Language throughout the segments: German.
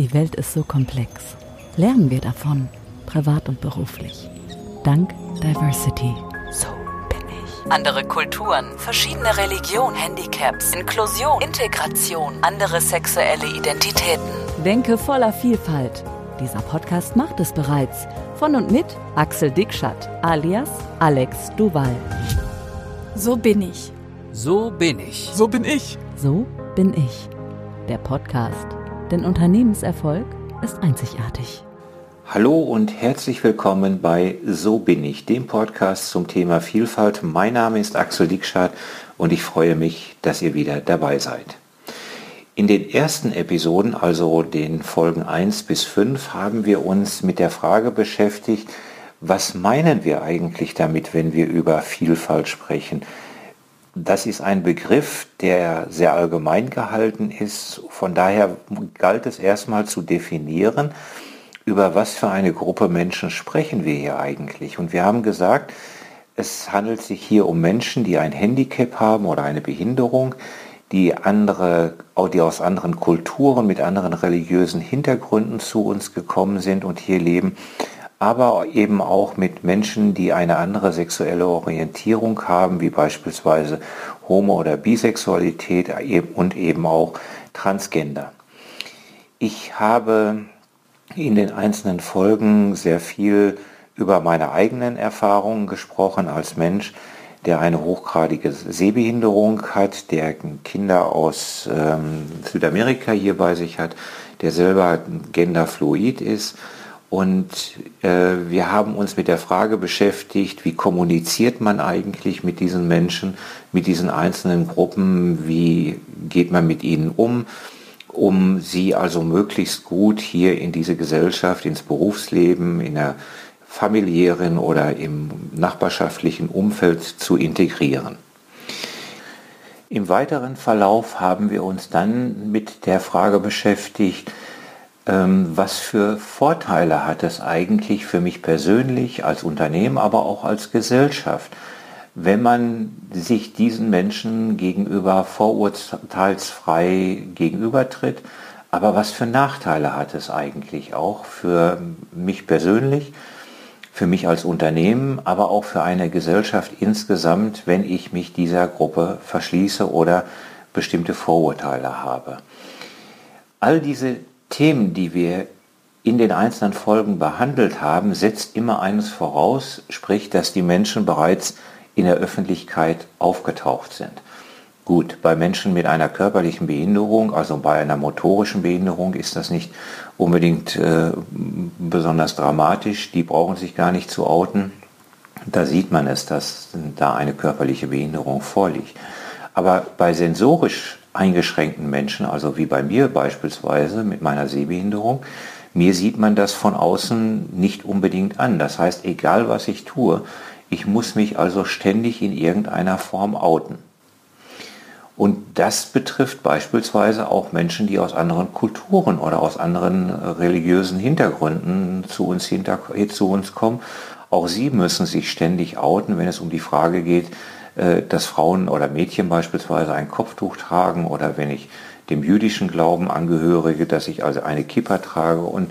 Die Welt ist so komplex. Lernen wir davon, privat und beruflich. Dank Diversity. So bin ich. Andere Kulturen, verschiedene Religionen, Handicaps, Inklusion, Integration, andere sexuelle Identitäten. Denke voller Vielfalt. Dieser Podcast macht es bereits. Von und mit Axel Dickschat alias Alex Duval. So bin ich. So bin ich. So bin ich. So bin ich. Der Podcast. Denn Unternehmenserfolg ist einzigartig. Hallo und herzlich willkommen bei So bin ich, dem Podcast zum Thema Vielfalt. Mein Name ist Axel Dickschat und ich freue mich, dass ihr wieder dabei seid. In den ersten Episoden, also den Folgen 1 bis 5, haben wir uns mit der Frage beschäftigt, was meinen wir eigentlich damit, wenn wir über Vielfalt sprechen? Das ist ein Begriff, der sehr allgemein gehalten ist. Von daher galt es erstmal zu definieren, über was für eine Gruppe Menschen sprechen wir hier eigentlich. Und wir haben gesagt, es handelt sich hier um Menschen, die ein Handicap haben oder eine Behinderung, die andere, die aus anderen Kulturen mit anderen religiösen Hintergründen zu uns gekommen sind und hier leben aber eben auch mit Menschen, die eine andere sexuelle Orientierung haben, wie beispielsweise Homo- oder Bisexualität und eben auch Transgender. Ich habe in den einzelnen Folgen sehr viel über meine eigenen Erfahrungen gesprochen als Mensch, der eine hochgradige Sehbehinderung hat, der Kinder aus ähm, Südamerika hier bei sich hat, der selber genderfluid ist und äh, wir haben uns mit der Frage beschäftigt, wie kommuniziert man eigentlich mit diesen Menschen, mit diesen einzelnen Gruppen, wie geht man mit ihnen um, um sie also möglichst gut hier in diese Gesellschaft, ins Berufsleben, in der familiären oder im nachbarschaftlichen Umfeld zu integrieren. Im weiteren Verlauf haben wir uns dann mit der Frage beschäftigt, was für Vorteile hat es eigentlich für mich persönlich als Unternehmen, aber auch als Gesellschaft, wenn man sich diesen Menschen gegenüber vorurteilsfrei gegenübertritt. Aber was für Nachteile hat es eigentlich auch für mich persönlich, für mich als Unternehmen, aber auch für eine Gesellschaft insgesamt, wenn ich mich dieser Gruppe verschließe oder bestimmte Vorurteile habe. All diese Themen, die wir in den einzelnen Folgen behandelt haben, setzt immer eines voraus, sprich, dass die Menschen bereits in der Öffentlichkeit aufgetaucht sind. Gut, bei Menschen mit einer körperlichen Behinderung, also bei einer motorischen Behinderung, ist das nicht unbedingt äh, besonders dramatisch. Die brauchen sich gar nicht zu outen. Da sieht man es, dass da eine körperliche Behinderung vorliegt. Aber bei sensorisch eingeschränkten Menschen, also wie bei mir beispielsweise mit meiner Sehbehinderung, mir sieht man das von außen nicht unbedingt an. Das heißt, egal was ich tue, ich muss mich also ständig in irgendeiner Form outen. Und das betrifft beispielsweise auch Menschen, die aus anderen Kulturen oder aus anderen religiösen Hintergründen zu uns, hinter, zu uns kommen. Auch sie müssen sich ständig outen, wenn es um die Frage geht, dass Frauen oder Mädchen beispielsweise ein Kopftuch tragen oder wenn ich dem jüdischen Glauben angehörige, dass ich also eine Kippa trage und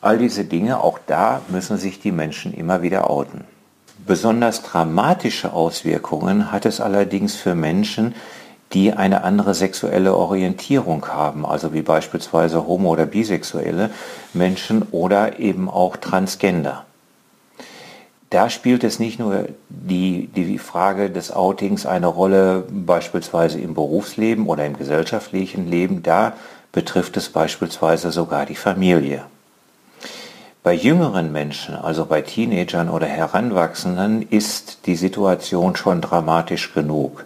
all diese Dinge, auch da müssen sich die Menschen immer wieder outen. Besonders dramatische Auswirkungen hat es allerdings für Menschen, die eine andere sexuelle Orientierung haben, also wie beispielsweise homo- oder bisexuelle Menschen oder eben auch Transgender da spielt es nicht nur die, die Frage des Outings eine Rolle, beispielsweise im Berufsleben oder im gesellschaftlichen Leben, da betrifft es beispielsweise sogar die Familie. Bei jüngeren Menschen, also bei Teenagern oder Heranwachsenden, ist die Situation schon dramatisch genug.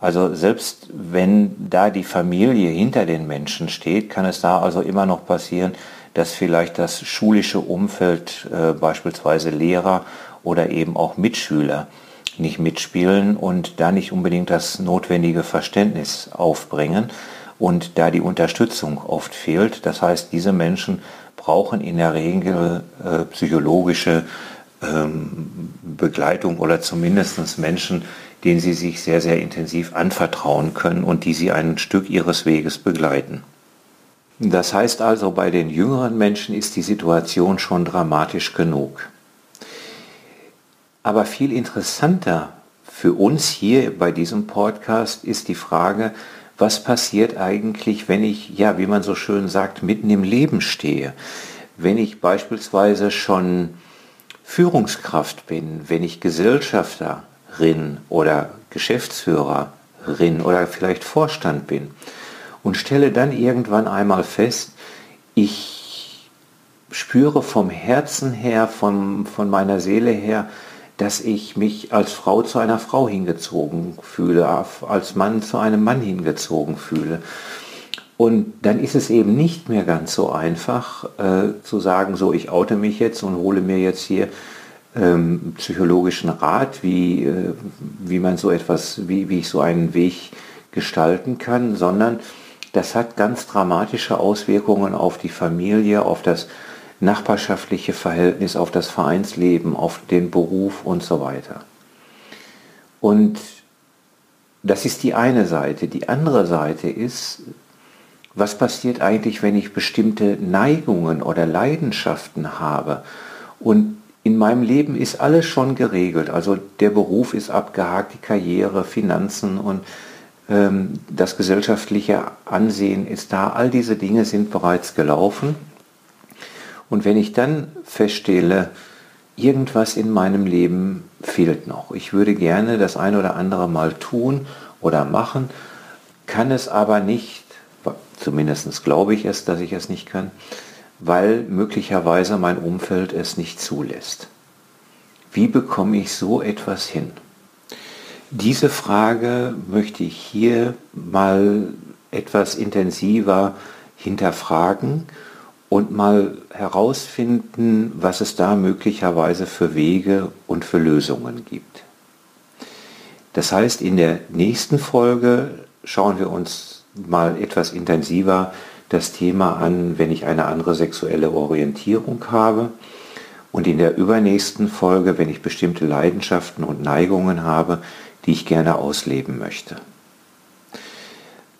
Also selbst wenn da die Familie hinter den Menschen steht, kann es da also immer noch passieren, dass vielleicht das schulische Umfeld, äh, beispielsweise Lehrer oder eben auch Mitschüler, nicht mitspielen und da nicht unbedingt das notwendige Verständnis aufbringen und da die Unterstützung oft fehlt. Das heißt, diese Menschen brauchen in der Regel äh, psychologische ähm, Begleitung oder zumindest Menschen, denen sie sich sehr, sehr intensiv anvertrauen können und die sie ein Stück ihres Weges begleiten. Das heißt also, bei den jüngeren Menschen ist die Situation schon dramatisch genug. Aber viel interessanter für uns hier bei diesem Podcast ist die Frage, was passiert eigentlich, wenn ich, ja, wie man so schön sagt, mitten im Leben stehe. Wenn ich beispielsweise schon Führungskraft bin, wenn ich Gesellschafterin oder Geschäftsführerin oder vielleicht Vorstand bin und stelle dann irgendwann einmal fest, ich spüre vom Herzen her, von, von meiner Seele her, dass ich mich als Frau zu einer Frau hingezogen fühle, als Mann zu einem Mann hingezogen fühle. Und dann ist es eben nicht mehr ganz so einfach äh, zu sagen, so ich oute mich jetzt und hole mir jetzt hier ähm, psychologischen Rat, wie, äh, wie man so etwas, wie, wie ich so einen Weg gestalten kann, sondern das hat ganz dramatische Auswirkungen auf die Familie, auf das nachbarschaftliche Verhältnis, auf das Vereinsleben, auf den Beruf und so weiter. Und das ist die eine Seite. Die andere Seite ist, was passiert eigentlich, wenn ich bestimmte Neigungen oder Leidenschaften habe und in meinem Leben ist alles schon geregelt. Also der Beruf ist abgehakt, die Karriere, Finanzen und das gesellschaftliche Ansehen ist da. All diese Dinge sind bereits gelaufen. Und wenn ich dann feststelle, irgendwas in meinem Leben fehlt noch, ich würde gerne das eine oder andere mal tun oder machen, kann es aber nicht, zumindest glaube ich es, dass ich es nicht kann, weil möglicherweise mein Umfeld es nicht zulässt. Wie bekomme ich so etwas hin? Diese Frage möchte ich hier mal etwas intensiver hinterfragen und mal herausfinden, was es da möglicherweise für Wege und für Lösungen gibt. Das heißt, in der nächsten Folge schauen wir uns mal etwas intensiver das Thema an, wenn ich eine andere sexuelle Orientierung habe. Und in der übernächsten Folge, wenn ich bestimmte Leidenschaften und Neigungen habe, die ich gerne ausleben möchte.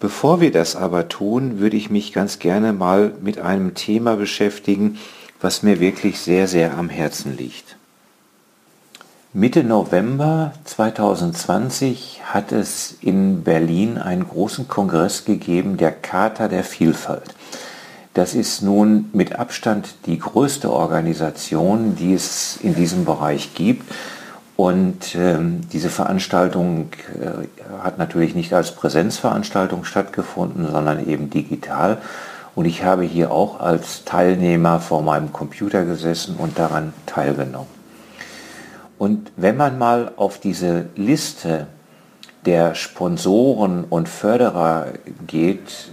Bevor wir das aber tun, würde ich mich ganz gerne mal mit einem Thema beschäftigen, was mir wirklich sehr, sehr am Herzen liegt. Mitte November 2020 hat es in Berlin einen großen Kongress gegeben, der Charta der Vielfalt. Das ist nun mit Abstand die größte Organisation, die es in diesem Bereich gibt. Und ähm, diese Veranstaltung äh, hat natürlich nicht als Präsenzveranstaltung stattgefunden, sondern eben digital. Und ich habe hier auch als Teilnehmer vor meinem Computer gesessen und daran teilgenommen. Und wenn man mal auf diese Liste der Sponsoren und Förderer geht,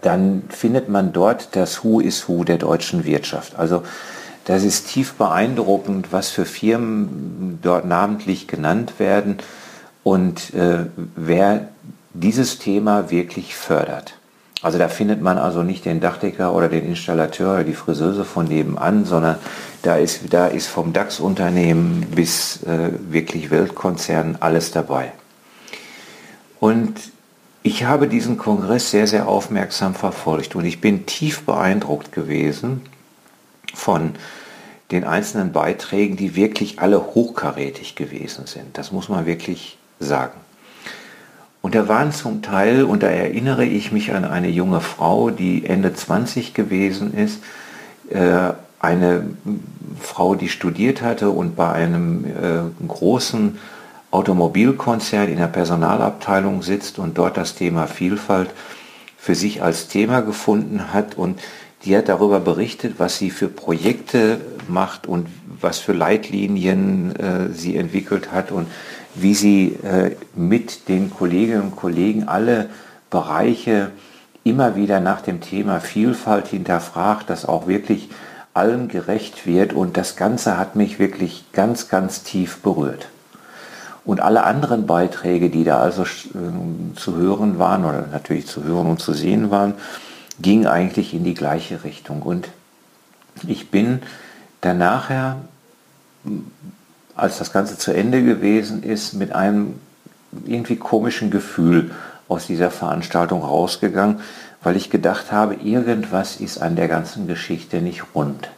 dann findet man dort das Who is Who der deutschen Wirtschaft. Also das ist tief beeindruckend, was für Firmen dort namentlich genannt werden und äh, wer dieses Thema wirklich fördert. Also da findet man also nicht den Dachdecker oder den Installateur oder die Friseuse von nebenan, sondern da ist, da ist vom DAX-Unternehmen bis äh, wirklich Weltkonzernen alles dabei. Und ich habe diesen Kongress sehr, sehr aufmerksam verfolgt und ich bin tief beeindruckt gewesen von den einzelnen Beiträgen, die wirklich alle hochkarätig gewesen sind. Das muss man wirklich sagen. Und da waren zum Teil, und da erinnere ich mich an eine junge Frau, die Ende 20 gewesen ist, äh, eine Frau, die studiert hatte und bei einem äh, großen Automobilkonzern in der Personalabteilung sitzt und dort das Thema Vielfalt für sich als Thema gefunden hat und die hat darüber berichtet, was sie für Projekte macht und was für Leitlinien äh, sie entwickelt hat und wie sie äh, mit den Kolleginnen und Kollegen alle Bereiche immer wieder nach dem Thema Vielfalt hinterfragt, dass auch wirklich allem gerecht wird und das Ganze hat mich wirklich ganz, ganz tief berührt. Und alle anderen Beiträge, die da also äh, zu hören waren oder natürlich zu hören und zu sehen waren, ging eigentlich in die gleiche Richtung. Und ich bin dann als das Ganze zu Ende gewesen ist, mit einem irgendwie komischen Gefühl aus dieser Veranstaltung rausgegangen, weil ich gedacht habe, irgendwas ist an der ganzen Geschichte nicht rund.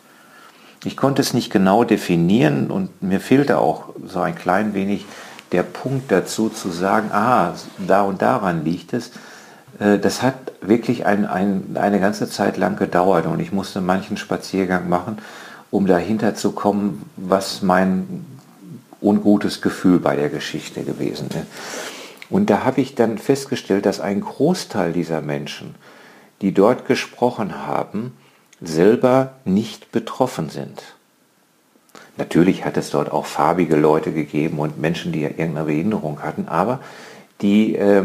Ich konnte es nicht genau definieren und mir fehlte auch so ein klein wenig der Punkt dazu zu sagen, ah, da und daran liegt es. Äh, das hat wirklich ein, ein, eine ganze Zeit lang gedauert und ich musste manchen Spaziergang machen, um dahinter zu kommen, was mein ungutes Gefühl bei der Geschichte gewesen ist. Und da habe ich dann festgestellt, dass ein Großteil dieser Menschen, die dort gesprochen haben, selber nicht betroffen sind. Natürlich hat es dort auch farbige Leute gegeben und Menschen, die ja irgendeine Behinderung hatten, aber die äh,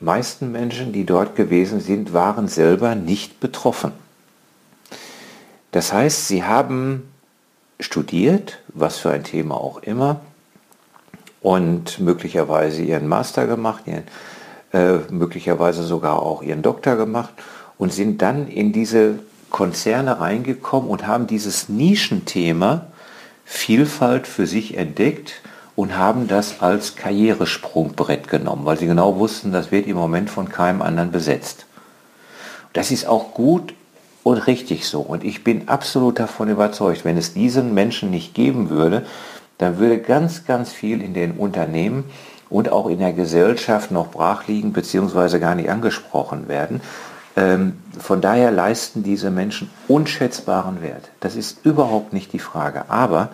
meisten Menschen, die dort gewesen sind, waren selber nicht betroffen. Das heißt, sie haben studiert, was für ein Thema auch immer, und möglicherweise ihren Master gemacht, ihren, äh, möglicherweise sogar auch ihren Doktor gemacht und sind dann in diese Konzerne reingekommen und haben dieses Nischenthema Vielfalt für sich entdeckt und haben das als Karrieresprungbrett genommen, weil sie genau wussten, das wird im Moment von keinem anderen besetzt. Das ist auch gut und richtig so. Und ich bin absolut davon überzeugt, wenn es diesen Menschen nicht geben würde, dann würde ganz, ganz viel in den Unternehmen und auch in der Gesellschaft noch brach liegen bzw. gar nicht angesprochen werden. Ähm, von daher leisten diese Menschen unschätzbaren Wert. Das ist überhaupt nicht die Frage. Aber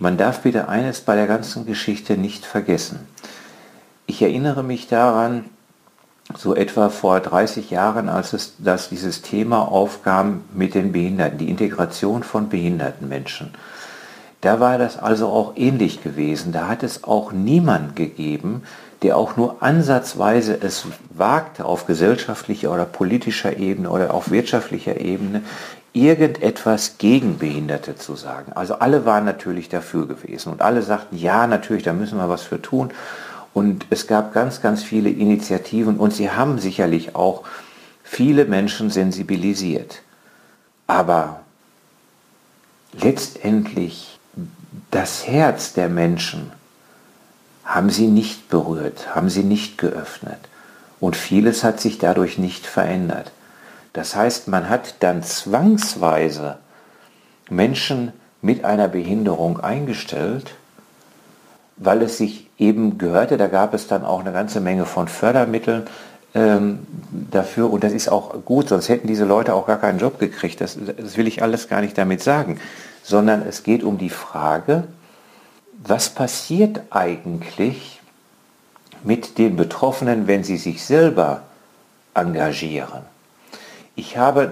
man darf bitte eines bei der ganzen Geschichte nicht vergessen. Ich erinnere mich daran, so etwa vor 30 Jahren, als es, dass dieses Thema aufkam mit den Behinderten, die Integration von behinderten Menschen. Da war das also auch ähnlich gewesen. Da hat es auch niemand gegeben, der auch nur ansatzweise es wagte, auf gesellschaftlicher oder politischer Ebene oder auf wirtschaftlicher Ebene irgendetwas gegen Behinderte zu sagen. Also alle waren natürlich dafür gewesen und alle sagten, ja, natürlich, da müssen wir was für tun. Und es gab ganz, ganz viele Initiativen und sie haben sicherlich auch viele Menschen sensibilisiert. Aber letztendlich das Herz der Menschen haben sie nicht berührt, haben sie nicht geöffnet. Und vieles hat sich dadurch nicht verändert. Das heißt, man hat dann zwangsweise Menschen mit einer Behinderung eingestellt, weil es sich eben gehörte, da gab es dann auch eine ganze Menge von Fördermitteln ähm, dafür und das ist auch gut, sonst hätten diese Leute auch gar keinen Job gekriegt. Das, das will ich alles gar nicht damit sagen sondern es geht um die Frage, was passiert eigentlich mit den Betroffenen, wenn sie sich selber engagieren. Ich habe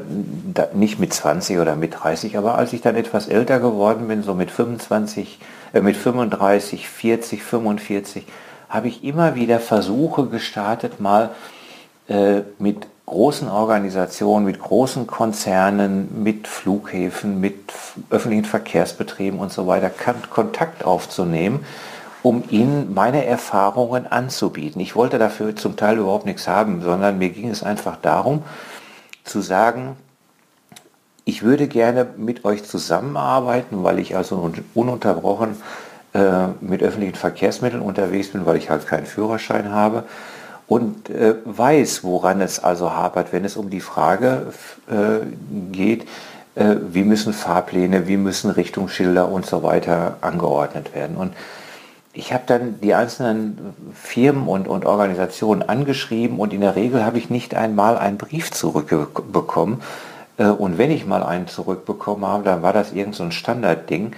nicht mit 20 oder mit 30, aber als ich dann etwas älter geworden bin, so mit 25, äh, mit 35, 40, 45, habe ich immer wieder Versuche gestartet, mal äh, mit großen Organisationen, mit großen Konzernen, mit Flughäfen, mit öffentlichen Verkehrsbetrieben und so weiter Kontakt aufzunehmen, um ihnen meine Erfahrungen anzubieten. Ich wollte dafür zum Teil überhaupt nichts haben, sondern mir ging es einfach darum zu sagen, ich würde gerne mit euch zusammenarbeiten, weil ich also ununterbrochen äh, mit öffentlichen Verkehrsmitteln unterwegs bin, weil ich halt keinen Führerschein habe und äh, weiß, woran es also hapert, wenn es um die Frage äh, geht, äh, wie müssen Fahrpläne, wie müssen Richtungsschilder und so weiter angeordnet werden. Und ich habe dann die einzelnen Firmen und, und Organisationen angeschrieben und in der Regel habe ich nicht einmal einen Brief zurückbekommen. Äh, und wenn ich mal einen zurückbekommen habe, dann war das irgend so Standardding.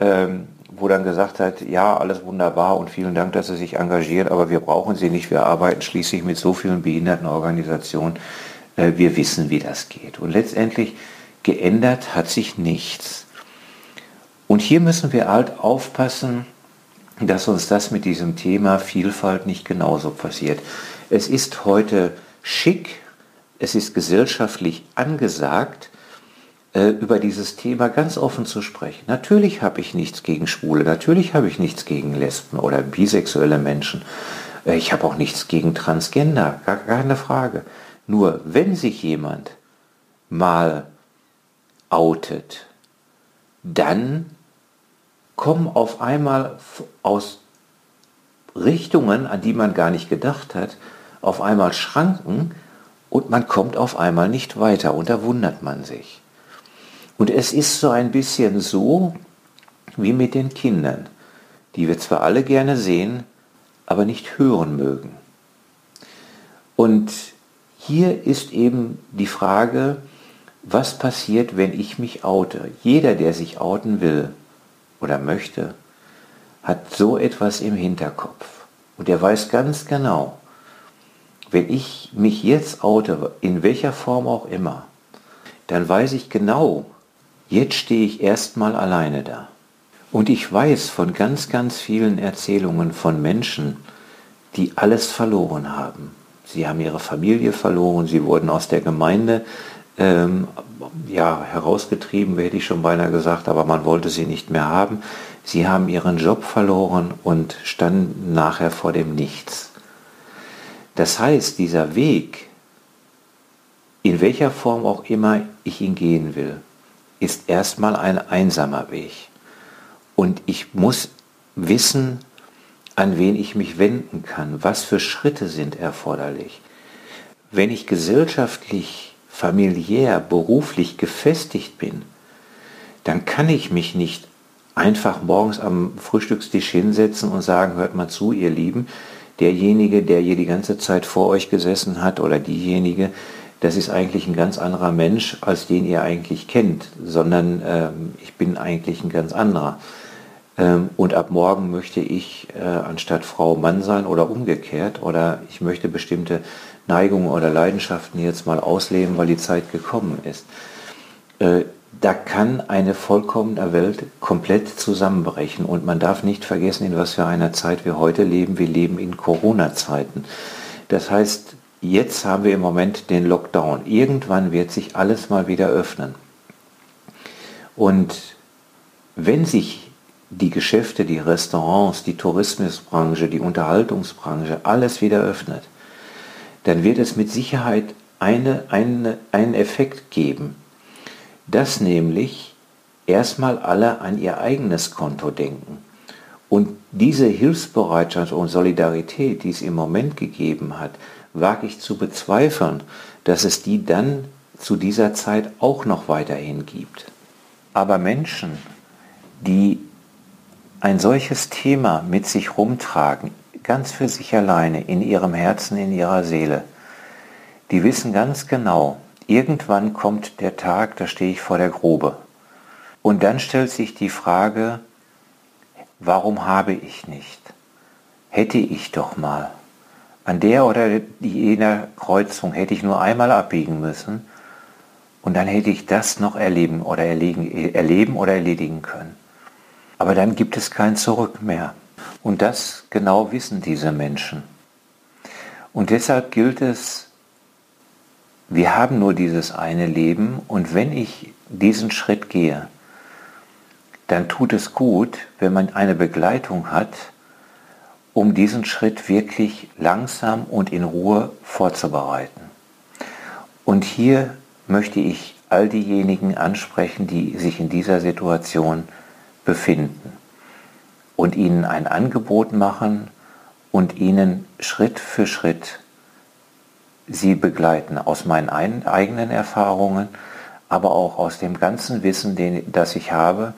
Ähm, wo dann gesagt hat, ja, alles wunderbar und vielen Dank, dass Sie sich engagieren, aber wir brauchen Sie nicht, wir arbeiten schließlich mit so vielen Behindertenorganisationen, äh, wir wissen, wie das geht. Und letztendlich geändert hat sich nichts. Und hier müssen wir halt aufpassen, dass uns das mit diesem Thema Vielfalt nicht genauso passiert. Es ist heute schick, es ist gesellschaftlich angesagt, äh, über dieses Thema ganz offen zu sprechen. Natürlich habe ich nichts gegen Schwule, natürlich habe ich nichts gegen Lesben oder bisexuelle Menschen. Äh, ich habe auch nichts gegen Transgender, gar keine Frage. Nur wenn sich jemand mal outet, dann kommen auf einmal aus Richtungen, an die man gar nicht gedacht hat, auf einmal Schranken und man kommt auf einmal nicht weiter und da wundert man sich. Und es ist so ein bisschen so wie mit den Kindern, die wir zwar alle gerne sehen, aber nicht hören mögen. Und hier ist eben die Frage, was passiert, wenn ich mich oute? Jeder, der sich outen will oder möchte, hat so etwas im Hinterkopf. Und er weiß ganz genau, wenn ich mich jetzt oute, in welcher Form auch immer, dann weiß ich genau, jetzt stehe ich erstmal alleine da. Und ich weiß von ganz, ganz vielen Erzählungen von Menschen, die alles verloren haben. Sie haben ihre Familie verloren, sie wurden aus der Gemeinde ähm, ja, herausgetrieben, hätte ich schon beinahe gesagt, aber man wollte sie nicht mehr haben. Sie haben ihren Job verloren und standen nachher vor dem Nichts. Das heißt, dieser Weg, in welcher Form auch immer ich ihn gehen will, ist erstmal ein einsamer Weg. Und ich muss wissen, an wen ich mich wenden kann, was für Schritte sind erforderlich. Wenn ich gesellschaftlich, familiär, beruflich gefestigt bin, dann kann ich mich nicht einfach morgens am Frühstückstisch hinsetzen und sagen, hört mal zu, ihr Lieben, derjenige, der hier die ganze Zeit vor euch gesessen hat oder diejenige, das ist eigentlich ein ganz anderer Mensch, als den ihr eigentlich kennt, sondern ähm, ich bin eigentlich ein ganz anderer. Ähm, und ab morgen möchte ich äh, anstatt Frau Mann sein oder umgekehrt oder ich möchte bestimmte Neigungen oder Leidenschaften jetzt mal ausleben, weil die Zeit gekommen ist. Äh, da kann eine vollkommene Welt komplett zusammenbrechen und man darf nicht vergessen, in was für einer Zeit wir heute leben. Wir leben in Corona-Zeiten. Das heißt, jetzt haben wir im Moment den Lockdown. Irgendwann wird sich alles mal wieder öffnen. Und wenn sich die Geschäfte, die Restaurants, die Tourismusbranche, die Unterhaltungsbranche, alles wieder öffnet, dann wird es mit Sicherheit eine, eine, einen Effekt geben, dass nämlich erstmal alle an ihr eigenes Konto denken. Und diese Hilfsbereitschaft und Solidarität, die es im Moment gegeben hat, wage ich zu bezweifeln, dass es die dann zu dieser Zeit auch noch weiterhin gibt. Aber Menschen, die ein solches Thema mit sich rumtragen, ganz für sich alleine, in ihrem Herzen, in ihrer Seele, die wissen ganz genau, irgendwann kommt der Tag, da stehe ich vor der Grube. Und dann stellt sich die Frage, warum habe ich nicht? Hätte ich doch mal. An der oder jener Kreuzung hätte ich nur einmal abbiegen müssen und dann hätte ich das noch erleben oder erlegen, erleben oder erledigen können. Aber dann gibt es kein Zurück mehr. Und das genau wissen diese Menschen. Und deshalb gilt es, wir haben nur dieses eine Leben und wenn ich diesen Schritt gehe, dann tut es gut, wenn man eine Begleitung hat, um diesen Schritt wirklich langsam und in Ruhe vorzubereiten. Und hier möchte ich all diejenigen ansprechen, die sich in dieser Situation befinden und ihnen ein Angebot machen und ihnen Schritt für Schritt sie begleiten aus meinen eigenen Erfahrungen, aber auch aus dem ganzen Wissen, den, das ich habe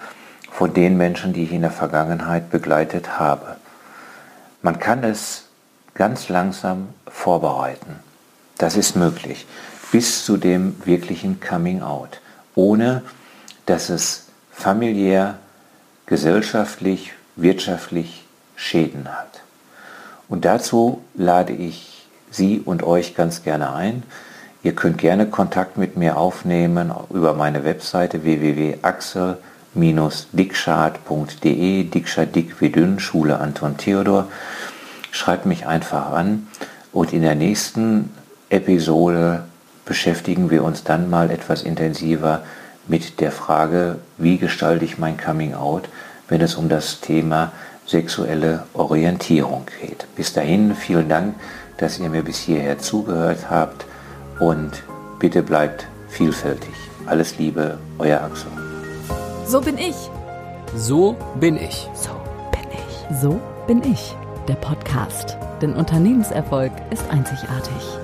von den Menschen, die ich in der Vergangenheit begleitet habe. Man kann es ganz langsam vorbereiten. Das ist möglich. Bis zu dem wirklichen Coming Out. Ohne dass es familiär gesellschaftlich, wirtschaftlich Schäden hat. Und dazu lade ich Sie und euch ganz gerne ein. Ihr könnt gerne Kontakt mit mir aufnehmen über meine Webseite www.axel-dickschad.de, Dickschad dick wie dünn, Schule Anton Theodor. Schreibt mich einfach an und in der nächsten Episode beschäftigen wir uns dann mal etwas intensiver mit der Frage, wie gestalte ich mein Coming Out, wenn es um das Thema sexuelle Orientierung geht. Bis dahin vielen Dank, dass ihr mir bis hierher zugehört habt und bitte bleibt vielfältig. Alles Liebe, euer Axel. So bin ich. So bin ich. So bin ich. So bin ich. Der Podcast. Denn Unternehmenserfolg ist einzigartig.